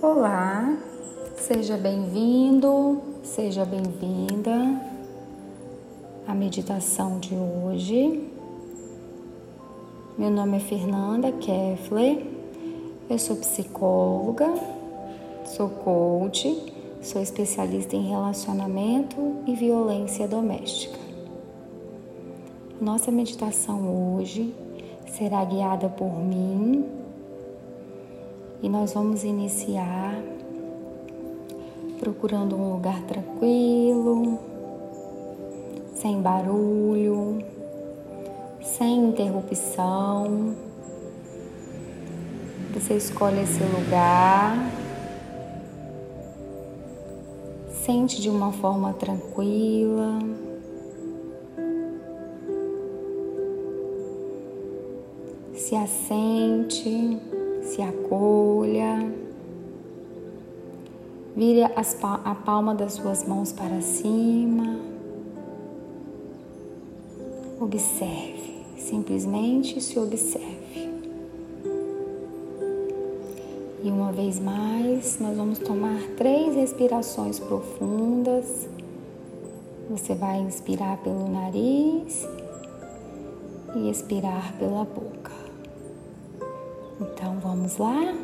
Olá, seja bem-vindo, seja bem-vinda à meditação de hoje. Meu nome é Fernanda Keffler, eu sou psicóloga, sou coach, sou especialista em relacionamento e violência doméstica. Nossa meditação hoje será guiada por mim e nós vamos iniciar procurando um lugar tranquilo, sem barulho, sem interrupção. Você escolhe esse lugar, sente de uma forma tranquila. Se assente se acolha. Vire a palma das suas mãos para cima. Observe, simplesmente se observe. E uma vez mais, nós vamos tomar três respirações profundas. Você vai inspirar pelo nariz e expirar pela boca. Então vamos lá.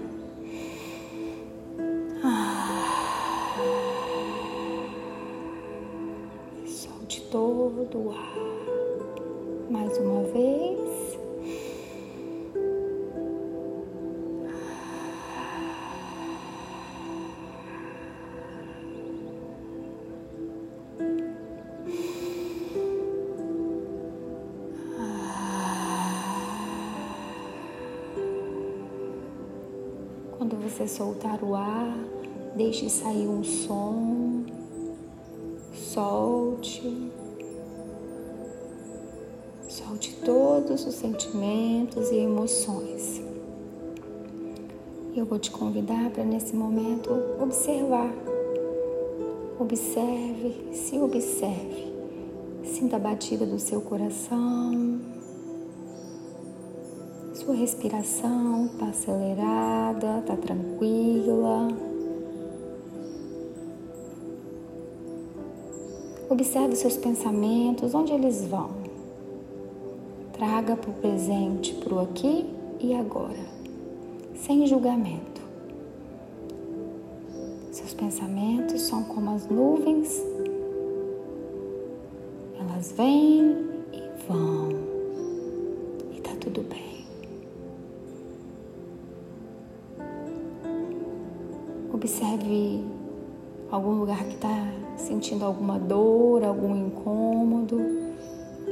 Ah, solte todo o ar. Você soltar o ar, deixe sair um som, solte, solte todos os sentimentos e emoções. Eu vou te convidar para nesse momento observar. Observe, se observe. Sinta a batida do seu coração. Sua respiração está acelerada, está tranquila. Observe seus pensamentos, onde eles vão. Traga para o presente, para o aqui e agora, sem julgamento. Seus pensamentos são como as nuvens, elas vêm e vão, e tá tudo bem. Observe algum lugar que está sentindo alguma dor, algum incômodo.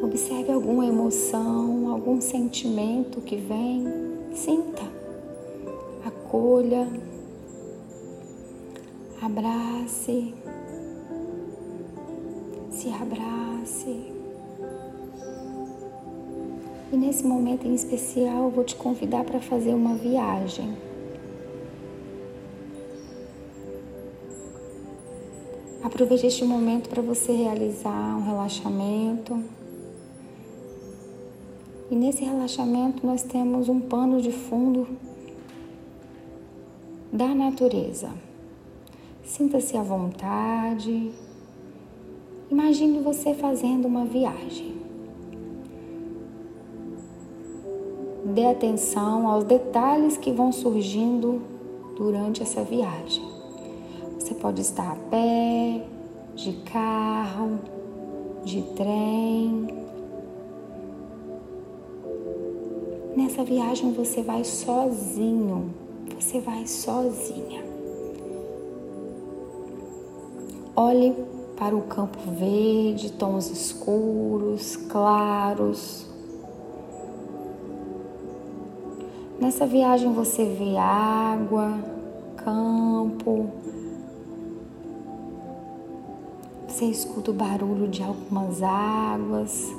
Observe alguma emoção, algum sentimento que vem. Sinta, acolha, abrace, se abrace. E nesse momento em especial, vou te convidar para fazer uma viagem. Aproveite este momento para você realizar um relaxamento. E nesse relaxamento nós temos um pano de fundo da natureza. Sinta-se à vontade. Imagine você fazendo uma viagem. Dê atenção aos detalhes que vão surgindo durante essa viagem. Você pode estar a pé, de carro, de trem. Nessa viagem você vai sozinho, você vai sozinha. Olhe para o campo verde, tons escuros, claros. Nessa viagem você vê água, campo, Você escuta o barulho de algumas águas,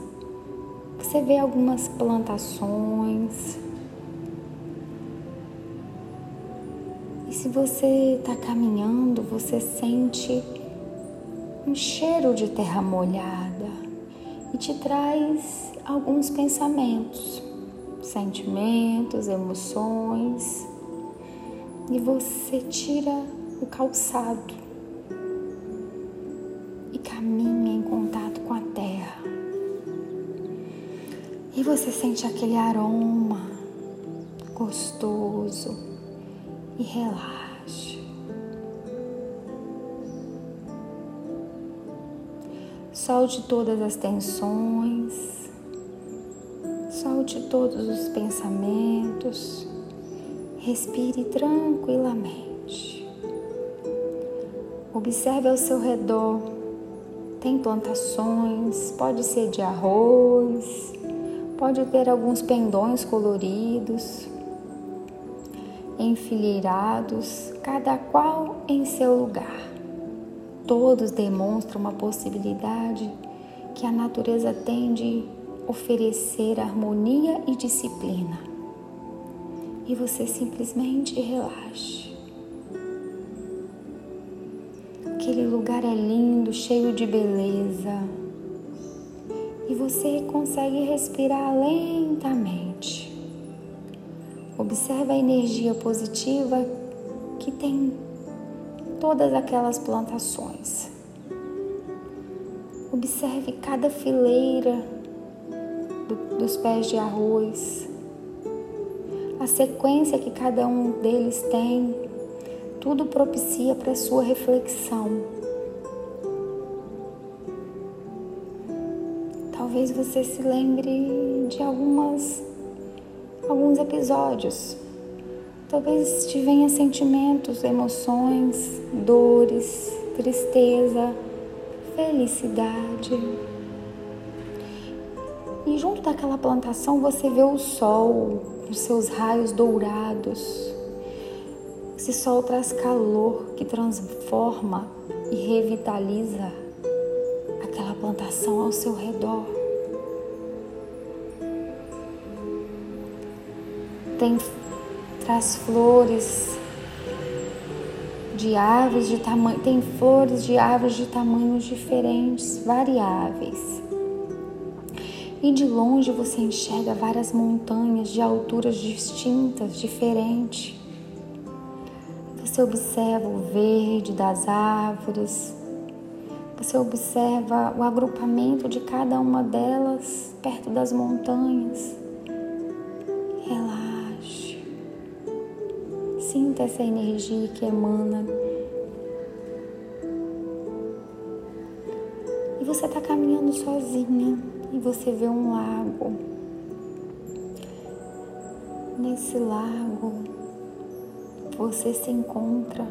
você vê algumas plantações. E se você está caminhando, você sente um cheiro de terra molhada e te traz alguns pensamentos, sentimentos, emoções. e você tira o calçado caminha em contato com a terra. E você sente aquele aroma gostoso e relaxa. Solte todas as tensões, solte todos os pensamentos, respire tranquilamente. Observe ao seu redor, tem plantações, pode ser de arroz, pode ter alguns pendões coloridos, enfileirados, cada qual em seu lugar. Todos demonstram uma possibilidade que a natureza tem de oferecer harmonia e disciplina. E você simplesmente relaxe. Aquele lugar é lindo, cheio de beleza. E você consegue respirar lentamente. Observe a energia positiva que tem todas aquelas plantações. Observe cada fileira do, dos pés de arroz, a sequência que cada um deles tem, tudo propicia para a sua reflexão. Talvez você se lembre de algumas alguns episódios Talvez te venha sentimentos, emoções, dores, tristeza, felicidade. E junto daquela plantação você vê o sol com seus raios dourados. Esse sol traz calor que transforma e revitaliza aquela plantação ao seu redor. Tem traz flores de árvores de tamanho, tem flores de árvores de tamanhos diferentes, variáveis. E de longe você enxerga várias montanhas de alturas distintas, diferentes. Você observa o verde das árvores, você observa o agrupamento de cada uma delas perto das montanhas. Relaxa. Sinta essa energia que emana. E você está caminhando sozinha e você vê um lago. Nesse lago, você se encontra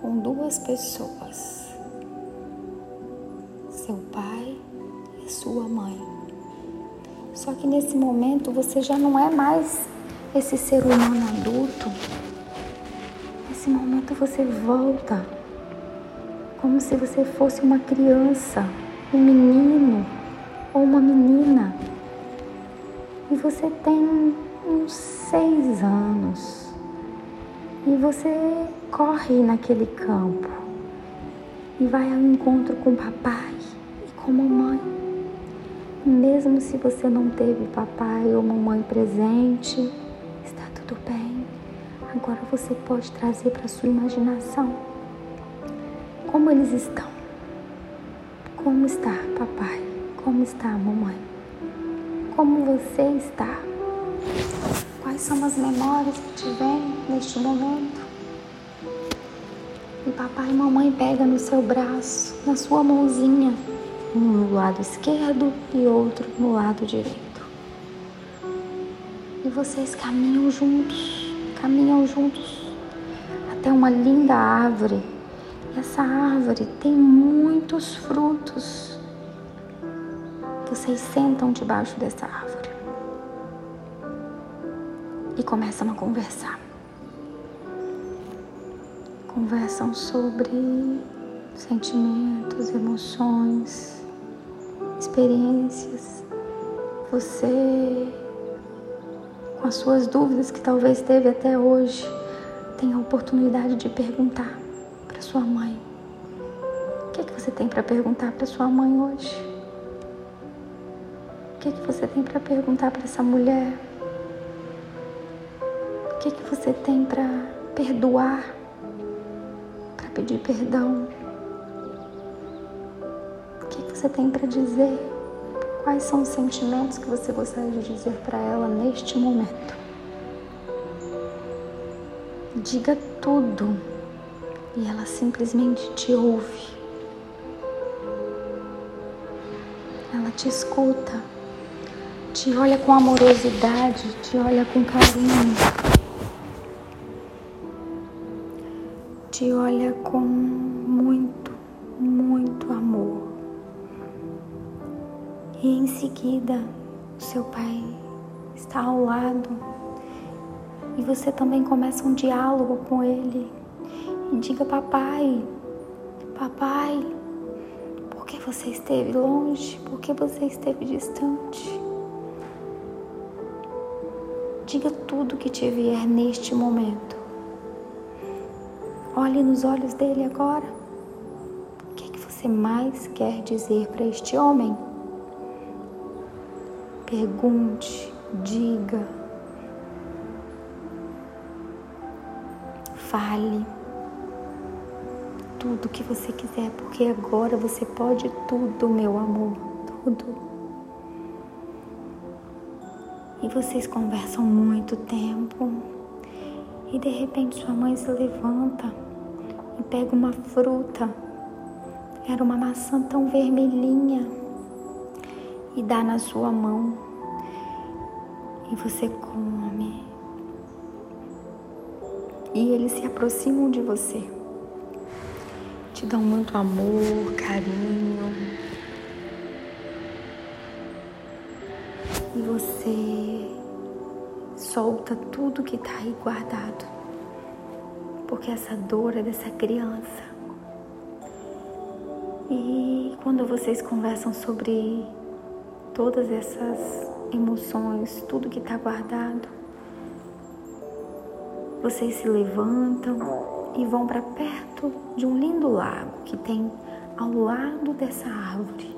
com duas pessoas, seu pai e sua mãe. Só que nesse momento você já não é mais esse ser humano adulto, nesse momento você volta como se você fosse uma criança, um menino ou uma menina. E você tem uns seis anos e você corre naquele campo e vai ao encontro com papai e com mamãe. Mesmo se você não teve papai ou mamãe presente, tudo bem. Agora você pode trazer para sua imaginação como eles estão. Como está papai? Como está mamãe? Como você está? Quais são as memórias que te vêm neste momento? E papai e mamãe pega no seu braço, na sua mãozinha, um no lado esquerdo e outro no lado direito e vocês caminham juntos, caminham juntos até uma linda árvore. E essa árvore tem muitos frutos. Vocês sentam debaixo dessa árvore começam a conversar. Conversam sobre sentimentos, emoções, experiências. Você com as suas dúvidas que talvez teve até hoje, tenha a oportunidade de perguntar para sua mãe. O que, é que você tem para perguntar para sua mãe hoje? O que, é que você tem para perguntar para essa mulher? O que, que você tem para perdoar, para pedir perdão? O que, que você tem para dizer? Quais são os sentimentos que você gostaria de dizer para ela neste momento? Diga tudo e ela simplesmente te ouve. Ela te escuta, te olha com amorosidade, te olha com carinho. Olha com muito, muito amor. E em seguida, o seu pai está ao lado e você também começa um diálogo com ele. E diga: Papai, papai, por que você esteve longe? Por que você esteve distante? Diga tudo que te vier neste momento. Olhe nos olhos dele agora. O que, é que você mais quer dizer para este homem? Pergunte, diga, fale tudo o que você quiser, porque agora você pode tudo, meu amor, tudo. E vocês conversam muito tempo. E de repente sua mãe se levanta e pega uma fruta, era uma maçã tão vermelhinha, e dá na sua mão. E você come. E eles se aproximam de você. Te dão muito amor, carinho. E você solta tudo que está aí guardado porque essa dor é dessa criança. E quando vocês conversam sobre todas essas emoções, tudo que está guardado, vocês se levantam e vão para perto de um lindo lago que tem ao lado dessa árvore.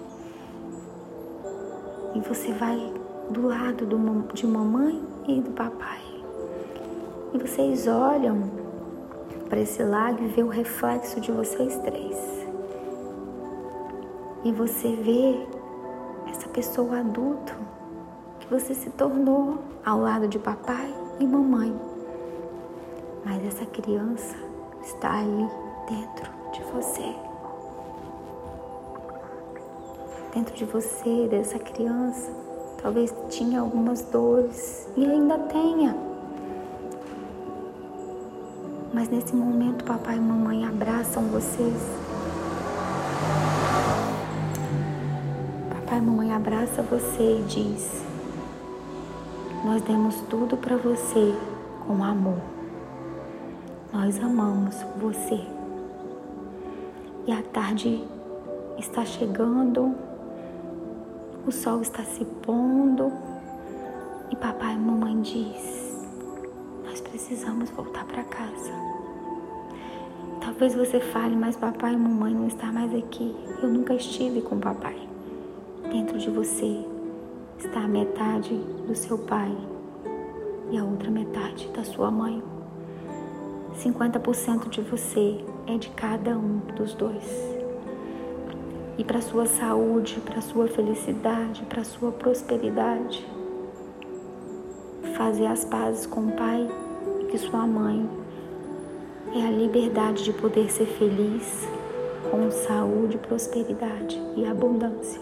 E você vai do lado do, de mamãe e do papai. E vocês olham para esse lago e ver o reflexo de vocês três. E você vê essa pessoa adulta que você se tornou ao lado de papai e mamãe. Mas essa criança está aí dentro de você. Dentro de você, dessa criança, talvez tinha algumas dores e ainda tenha. Mas nesse momento, papai e mamãe abraçam vocês. Papai e mamãe abraça você e diz: Nós demos tudo para você com amor. Nós amamos você. E a tarde está chegando, o sol está se pondo e papai e mamãe diz: precisamos voltar para casa. Talvez você fale, mas papai e mamãe não estão mais aqui. Eu nunca estive com papai. Dentro de você está a metade do seu pai e a outra metade da sua mãe. 50% de você é de cada um dos dois. E para sua saúde, para sua felicidade, para sua prosperidade, fazer as pazes com o pai que sua mãe é a liberdade de poder ser feliz com saúde, prosperidade e abundância.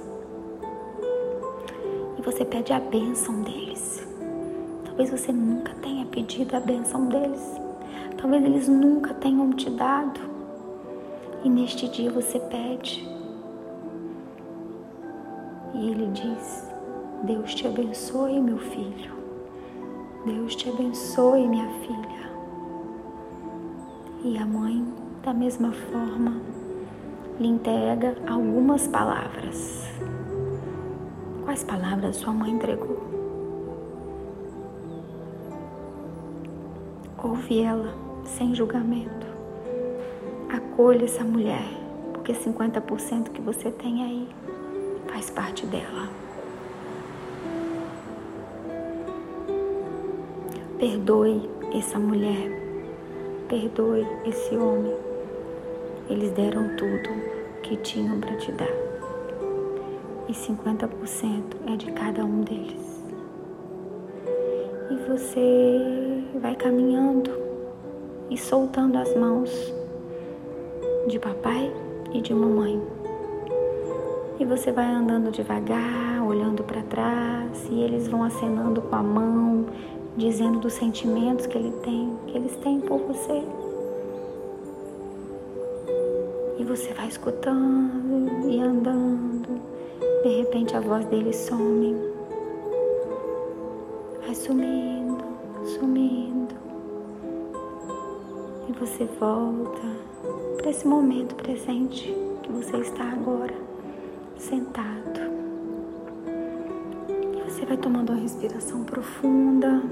E você pede a bênção deles. Talvez você nunca tenha pedido a bênção deles. Talvez eles nunca tenham te dado. E neste dia você pede. E ele diz: Deus te abençoe, meu filho. Deus te abençoe, minha filha. E a mãe, da mesma forma, lhe entrega algumas palavras. Quais palavras sua mãe entregou? Ouve ela sem julgamento. Acolha essa mulher, porque 50% que você tem aí faz parte dela. Perdoe essa mulher, perdoe esse homem. Eles deram tudo que tinham para te dar. E 50% é de cada um deles. E você vai caminhando e soltando as mãos de papai e de mamãe. E você vai andando devagar, olhando para trás, e eles vão acenando com a mão, dizendo dos sentimentos que ele tem, que eles têm por você. E você vai escutando e andando. De repente a voz dele some. Vai sumindo, sumindo. E você volta para esse momento presente que você está agora, sentado. Você vai tomando uma respiração profunda.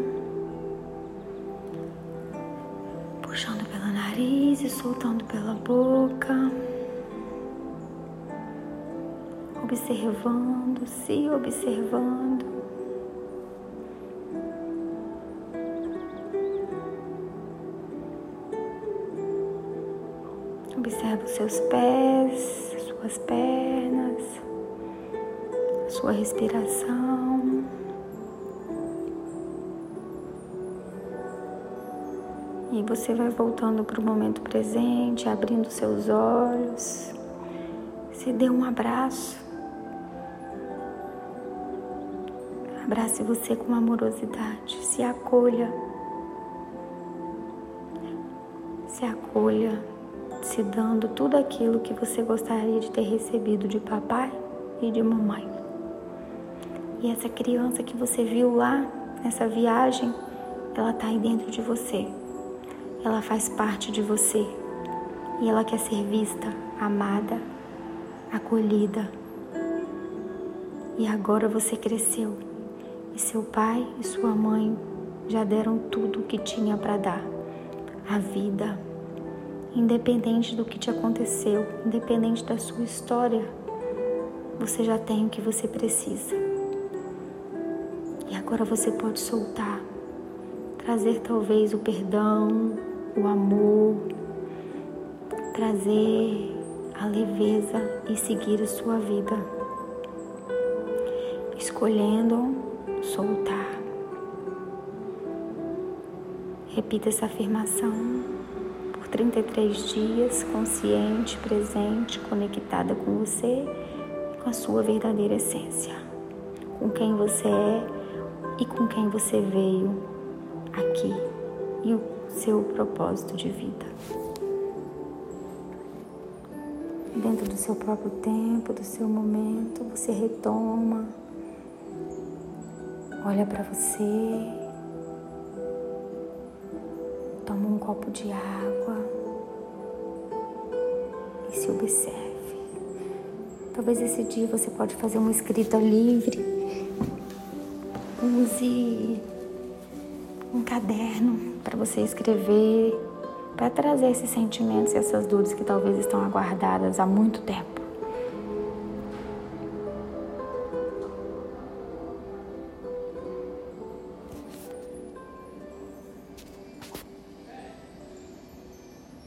puxando pelo nariz e soltando pela boca, observando, se observando. Observa os seus pés, suas pernas, sua respiração. E você vai voltando para o momento presente, abrindo seus olhos. Se dê um abraço. Abrace você com amorosidade. Se acolha. Se acolha, se dando tudo aquilo que você gostaria de ter recebido de papai e de mamãe. E essa criança que você viu lá nessa viagem, ela está aí dentro de você ela faz parte de você e ela quer ser vista, amada, acolhida. E agora você cresceu e seu pai e sua mãe já deram tudo o que tinha para dar a vida. Independente do que te aconteceu, independente da sua história, você já tem o que você precisa. E agora você pode soltar, trazer talvez o perdão, o amor, trazer a leveza e seguir a sua vida, escolhendo soltar. Repita essa afirmação por 33 dias, consciente, presente, conectada com você com a sua verdadeira essência, com quem você é e com quem você veio aqui e o seu propósito de vida. Dentro do seu próprio tempo, do seu momento, você retoma, olha para você, toma um copo de água e se observe. Talvez esse dia você pode fazer uma escrita livre. Use um caderno para você escrever, para trazer esses sentimentos e essas dores que talvez estão aguardadas há muito tempo.